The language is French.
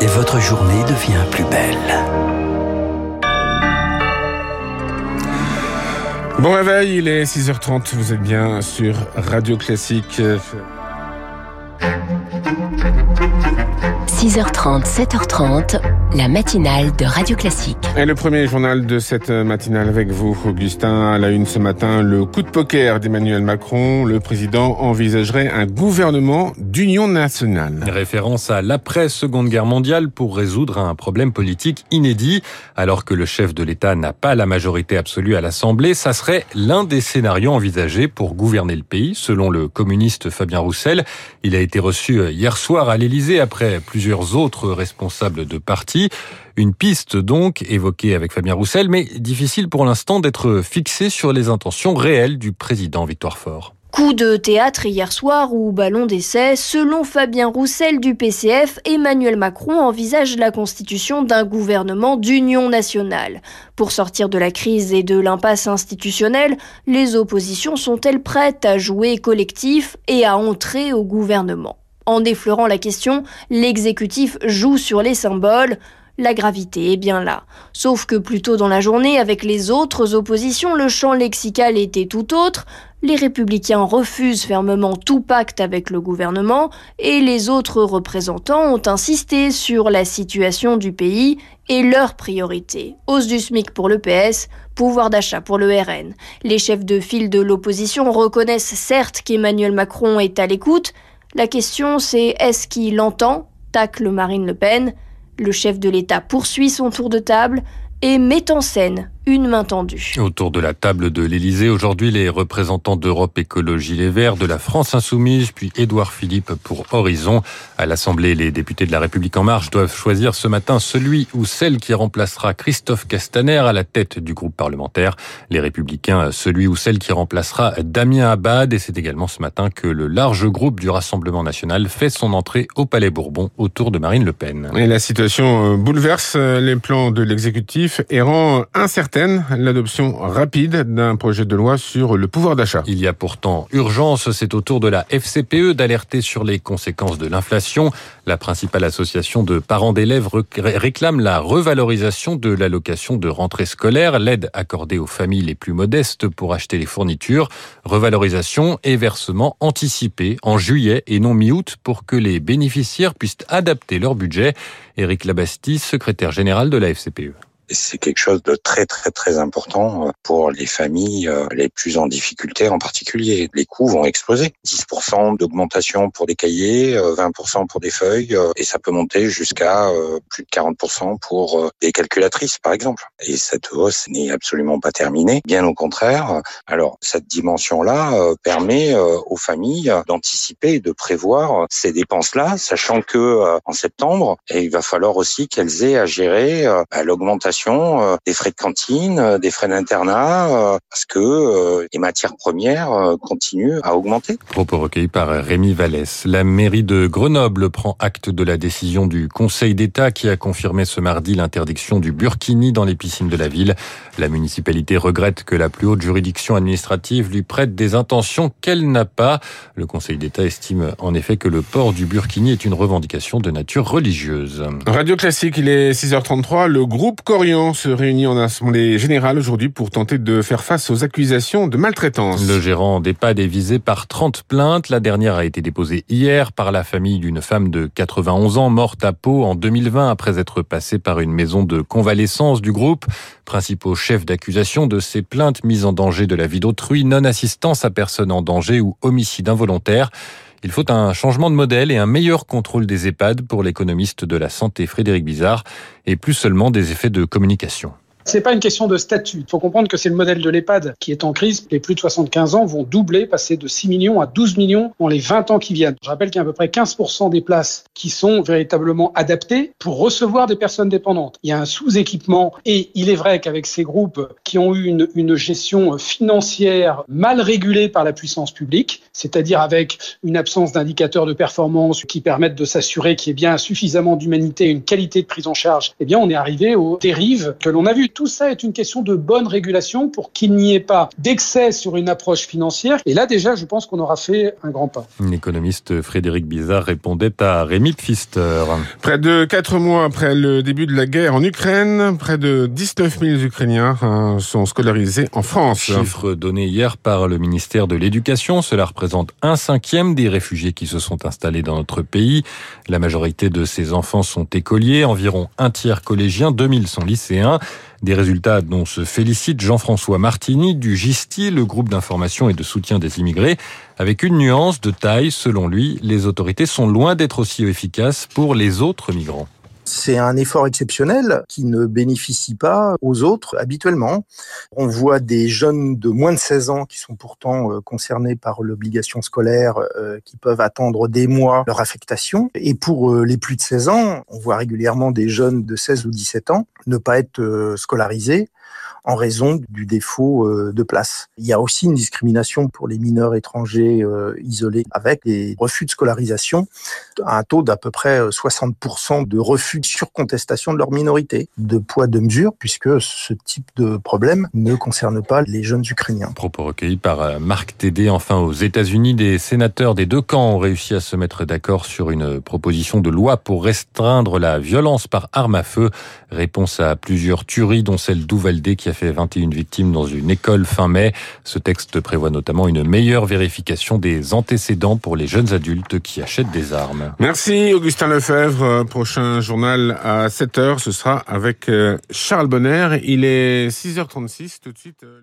et votre journée devient plus belle. Bon réveil, il est 6h30, vous êtes bien sur Radio Classique. 6h30, 7h30, la matinale de Radio Classique. Et le premier journal de cette matinale avec vous, Augustin. À la une ce matin, le coup de poker d'Emmanuel Macron. Le président envisagerait un gouvernement d'union nationale. Référence à l'après-seconde guerre mondiale pour résoudre un problème politique inédit. Alors que le chef de l'État n'a pas la majorité absolue à l'Assemblée, ça serait l'un des scénarios envisagés pour gouverner le pays, selon le communiste Fabien Roussel. Il a été reçu hier soir à l'Élysée après plusieurs autres responsables de parti. Une piste donc évoquée avec Fabien Roussel, mais difficile pour l'instant d'être fixée sur les intentions réelles du président Victoire Fort. Coup de théâtre hier soir ou ballon d'essai, selon Fabien Roussel du PCF, Emmanuel Macron envisage la constitution d'un gouvernement d'union nationale. Pour sortir de la crise et de l'impasse institutionnelle, les oppositions sont-elles prêtes à jouer collectif et à entrer au gouvernement? En effleurant la question, l'exécutif joue sur les symboles. La gravité est bien là. Sauf que plus tôt dans la journée, avec les autres oppositions, le champ lexical était tout autre. Les républicains refusent fermement tout pacte avec le gouvernement et les autres représentants ont insisté sur la situation du pays et leurs priorités. Hausse du SMIC pour le PS, pouvoir d'achat pour le RN. Les chefs de file de l'opposition reconnaissent certes qu'Emmanuel Macron est à l'écoute, la question, c'est est-ce qu'il entend tacle Marine Le Pen Le chef de l'État poursuit son tour de table et met en scène une main tendue. Autour de la table de l'Élysée, aujourd'hui, les représentants d'Europe Écologie Les Verts, de la France Insoumise, puis Édouard Philippe pour Horizon. À l'Assemblée, les députés de la République En Marche doivent choisir ce matin celui ou celle qui remplacera Christophe Castaner à la tête du groupe parlementaire. Les Républicains, celui ou celle qui remplacera Damien Abad. Et c'est également ce matin que le large groupe du Rassemblement National fait son entrée au Palais Bourbon autour de Marine Le Pen. Et la situation euh, bouleverse euh, les plans de l'exécutif et rend incertain l'adoption rapide d'un projet de loi sur le pouvoir d'achat. Il y a pourtant urgence, c'est au tour de la FCPE d'alerter sur les conséquences de l'inflation. La principale association de parents d'élèves réclame la revalorisation de l'allocation de rentrée scolaire, l'aide accordée aux familles les plus modestes pour acheter les fournitures, revalorisation et versement anticipé en juillet et non mi-août pour que les bénéficiaires puissent adapter leur budget. Éric Labastie, secrétaire général de la FCPE c'est quelque chose de très très très important euh, pour les familles euh, les plus en difficulté en particulier. Les coûts vont exploser. 10% d'augmentation pour des cahiers, 20% euh, pour des feuilles, et ça peut monter jusqu'à plus de 40% pour des calculatrices par exemple. Et cette hausse n'est absolument pas terminée, bien au contraire. Alors cette dimension-là permet aux familles d'anticiper et de prévoir ces dépenses-là, sachant que en septembre, il va falloir aussi qu'elles aient à gérer l'augmentation euh, des frais de cantine, euh, des frais d'internat, euh, parce que les matières premières continuent à augmenter. Propos recueillis par Rémi Vallès. La mairie de Grenoble prend acte de la décision du Conseil d'État qui a confirmé ce mardi l'interdiction du burkini dans les piscines de la ville. La municipalité regrette que la plus haute juridiction administrative lui prête des intentions qu'elle n'a pas. Le Conseil d'État estime en effet que le port du burkini est une revendication de nature religieuse. Radio Classique, il est 6h33. Le groupe Se réunit en assemblée générale aujourd'hui pour tenter de faire face aux accusations de maltraitance. Le gérant d'EHPAD est visé par 30 plaintes. La dernière a été déposée hier par la famille d'une femme de 91 ans morte à Pau en 2020 après être passée par une maison de convalescence du groupe. Principaux chefs d'accusation de ces plaintes mises en danger de la vie d'autrui, non-assistance à personne en danger ou homicide involontaire. Il faut un changement de modèle et un meilleur contrôle des EHPAD pour l'économiste de la santé Frédéric Bizarre et plus seulement des effets de communication. C'est pas une question de statut. Il faut comprendre que c'est le modèle de l'EHPAD qui est en crise. Les plus de 75 ans vont doubler, passer de 6 millions à 12 millions dans les 20 ans qui viennent. Je rappelle qu'il y a à peu près 15% des places qui sont véritablement adaptées pour recevoir des personnes dépendantes. Il y a un sous-équipement et il est vrai qu'avec ces groupes qui ont eu une, gestion financière mal régulée par la puissance publique, c'est-à-dire avec une absence d'indicateurs de performance qui permettent de s'assurer qu'il y ait bien suffisamment d'humanité et une qualité de prise en charge, eh bien on est arrivé aux dérives que l'on a vues Tout ça est une question de bonne régulation pour qu'il n'y ait pas d'excès sur une approche financière. Et là, déjà, je pense qu'on aura fait un grand pas. L'économiste Frédéric Bizarre répondait à Rémi Pfister. Près de quatre mois après le début de la guerre en Ukraine, près de 19 000 Ukrainiens hein, sont scolarisés en France. Chiffre donné hier par le ministère de l'Éducation, cela représente un cinquième des réfugiés qui se sont installés dans notre pays. La majorité de ces enfants sont écoliers, environ un tiers collégiens, 2000 sont lycéens. Des résultats dont se félicite Jean-François Martini du GISTI, le groupe d'information et de soutien des immigrés, avec une nuance de taille. Selon lui, les autorités sont loin d'être aussi efficaces pour les autres migrants. C'est un effort exceptionnel qui ne bénéficie pas aux autres habituellement. On voit des jeunes de moins de 16 ans qui sont pourtant euh, concernés par l'obligation scolaire, euh, qui peuvent attendre des mois leur affectation. Et pour euh, les plus de 16 ans, on voit régulièrement des jeunes de 16 ou 17 ans ne pas être scolarisés en raison du défaut de place. Il y a aussi une discrimination pour les mineurs étrangers isolés avec des refus de scolarisation, un taux d'à peu près 60% euh, de refus sur contestation de leur minorité, de poids de mesure, puisque ce type de problème ne concerne pas les jeunes Ukrainiens. Propos recueillis par Marc Tédé. Enfin, aux États-Unis, des sénateurs des deux camps ont réussi à se mettre d'accord sur une proposition de loi pour restreindre la violence par arme à feu. Réponse à plusieurs tueries, dont celle d'Uvalde qui a fait 21 victimes dans une école fin mai. Ce texte prévoit notamment une meilleure vérification des antécédents pour les jeunes adultes qui achètent des armes. Merci Augustin Lefebvre. Prochain journal à 7h, ce sera avec euh, Charles Bonner. Il est 6h36 tout de suite. Euh,